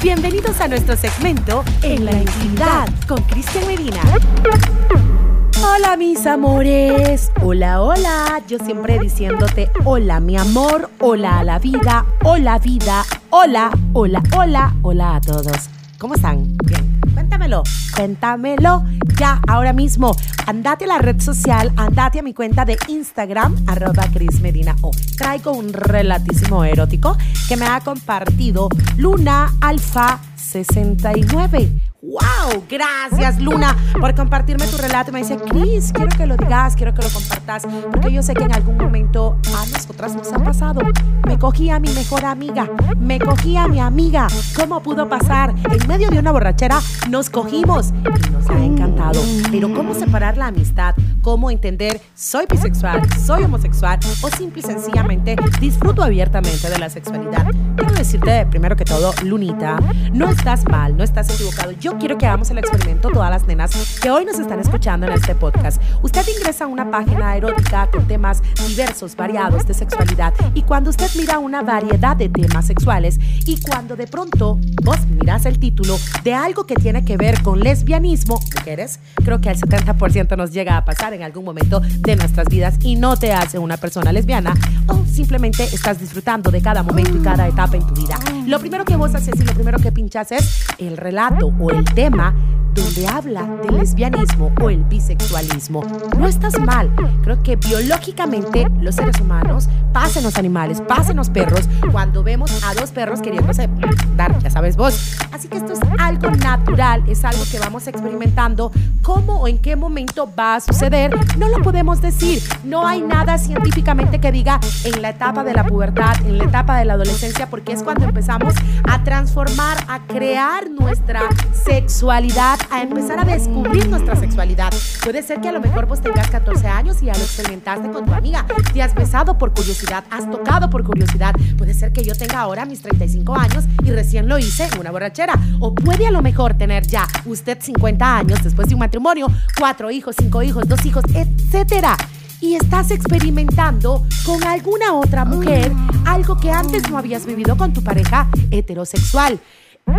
Bienvenidos a nuestro segmento En la intimidad con Cristian Medina. Hola mis amores, hola, hola, yo siempre diciéndote hola mi amor, hola a la vida, hola vida, hola, hola, hola, hola a todos. ¿Cómo están? Bien, cuéntamelo, cuéntamelo ya ahora mismo. Andate a la red social, andate a mi cuenta de Instagram, arroba Cris Medina O. Traigo un relatísimo erótico que me ha compartido Luna Alfa 69. ¡Wow! Gracias, Luna, por compartirme tu relato. Me dice, Cris, quiero que lo digas, quiero que lo compartas, porque yo sé que en algún momento a nosotras nos ha pasado. Me cogí a mi mejor amiga, me cogí a mi amiga. ¿Cómo pudo pasar? En medio de una borrachera nos cogimos y nos ha encantado. Pero ¿cómo separar la amistad? ¿Cómo entender soy bisexual, soy homosexual o simple y sencillamente disfruto abiertamente de la sexualidad? Quiero decirte, primero que todo, Lunita, no estás mal, no estás equivocado. Yo quiero que hagamos el experimento todas las nenas que hoy nos están escuchando en este podcast. Usted ingresa a una página erótica con temas diversos, variados de sexualidad y cuando usted mira una variedad de temas sexuales y cuando de pronto vos miras el título de algo que tiene que ver con lesbianismo, mujeres, creo que el 70% nos llega a pasar en algún momento de nuestras vidas y no te hace una persona lesbiana o simplemente estás disfrutando de cada momento y cada etapa en tu vida. Lo primero que vos haces y lo primero que pinchas es el relato o el tema donde habla del lesbianismo o el bisexualismo. No estás mal. Creo que biológicamente los seres humanos, pasen los animales, pasen los perros, cuando vemos a dos perros queriéndose dar, ya sabes vos. Así que esto es algo natural, es algo que vamos experimentando. ¿Cómo o en qué momento va a suceder? No lo podemos decir. No hay nada científicamente que diga en la etapa de la pubertad, en la etapa de la adolescencia, porque es cuando empezamos a transformar, a crear nuestra sexualidad, a empezar a descubrir nuestra sexualidad. Puede ser que a lo mejor vos tengas 14 años y ya lo experimentaste con tu amiga, te has besado por curiosidad, has tocado por curiosidad. Puede ser que yo tenga ahora mis 35 años y recién lo hice en una borrachera. O puede a lo mejor tener ya usted 50 años después de un matrimonio, cuatro hijos, cinco hijos, dos hijos, etcétera y estás experimentando con alguna otra mujer algo que antes no habías vivido con tu pareja heterosexual.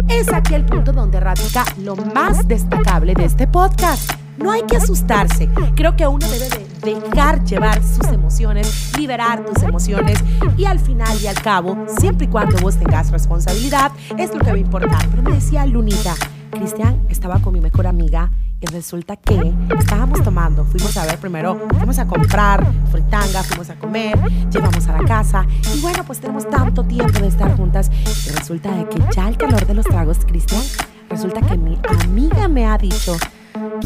Es aquí el punto donde radica lo más destacable de este podcast. No hay que asustarse. Creo que uno debe de dejar llevar sus emociones, liberar tus emociones y al final y al cabo, siempre y cuando vos tengas responsabilidad, es lo que va a importar. Pero me decía Lunita, Cristian estaba con mi mejor amiga y resulta que estábamos tomando, fuimos a ver primero, fuimos a comprar fritanga, fuimos a comer, llevamos a la casa y bueno, pues tenemos tanto tiempo de estar juntas y resulta de que ya el calor de los tragos, Cristian, resulta que mi amiga me ha dicho,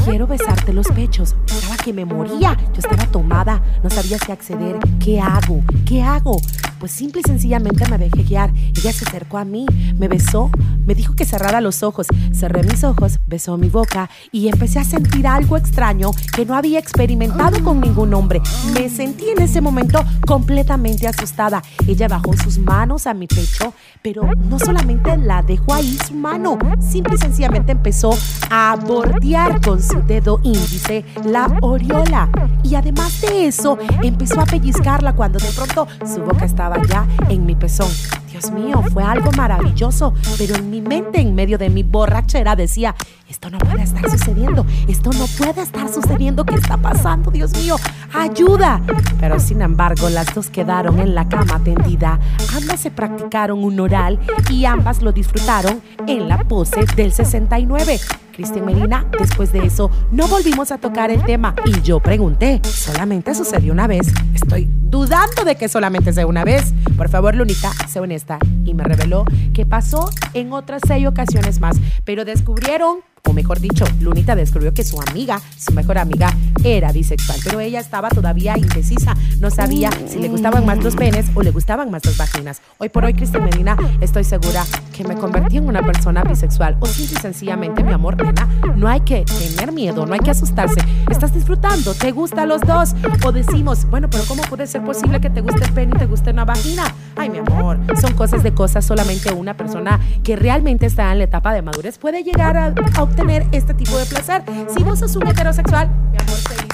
quiero besarte los pechos. Estaba que me moría. Yo estaba tomada. No sabía si acceder. ¿Qué hago? ¿Qué hago? Pues simple y sencillamente me dejé guiar. Ella se acercó a mí, me besó, me dijo que cerrara los ojos. Cerré mis ojos, besó mi boca y empecé a sentir algo extraño que no había experimentado con ningún hombre. Me sentí en ese momento completamente asustada. Ella bajó sus manos a mi pecho, pero no solamente la dejó ahí su mano, simple y sencillamente empezó a bordear con su dedo índice la oriola. Y además de eso, empezó a pellizcarla cuando de pronto su boca estaba ya en mi pezón. Dios mío, fue algo maravilloso, pero en mi mente, en medio de mi borrachera, decía, esto no puede estar sucediendo, esto no puede estar sucediendo, ¿qué está pasando? Dios mío, ayuda. Pero sin embargo, las dos quedaron en la cama tendida, ambas se practicaron un oral y ambas lo disfrutaron en la pose del 69. Cristian Medina, después de eso, no volvimos a tocar el tema. Y yo pregunté, ¿solamente sucedió una vez? Estoy dudando de que solamente sea una vez. Por favor, Lunita, sé honesta. Y me reveló que pasó en otras seis ocasiones más. Pero descubrieron o mejor dicho, Lunita descubrió que su amiga, su mejor amiga, era bisexual, pero ella estaba todavía indecisa, no sabía si le gustaban más los penes o le gustaban más las vaginas. Hoy por hoy, Cristian Medina, estoy segura que me convertí en una persona bisexual o simple y sencillamente, mi amor, nena, no hay que tener miedo, no hay que asustarse. Estás disfrutando, te gustan los dos. O decimos, bueno, pero ¿cómo puede ser posible que te guste el pene y te guste una vagina? Ay, mi amor, son cosas de cosas. Solamente una persona que realmente está en la etapa de madurez puede llegar a, obtener este tipo de placer. Si vos sos un heterosexual, mi amor, feliz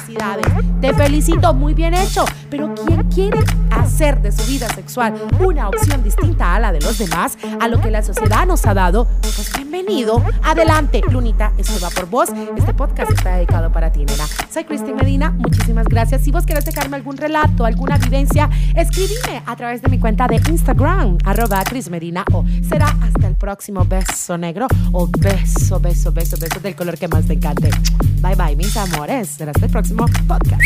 Te felicito, muy bien hecho. Pero quien quiere hacer de su vida sexual una opción distinta a la de los demás, a lo que la sociedad nos ha dado, pues bienvenido. Adelante, Lunita, esto va por vos. Este podcast está dedicado para ti, nena. Soy Cristina Medina, muchísimas gracias. Si vos querés dejarme algún relato, alguna vivencia, escribime a través de mi cuenta de Instagram, arroba Cris Medina, o será hasta el próximo beso negro o beso, beso, beso, beso del color que más te encante. Bye bye, mis amores. Será hasta el próximo podcast.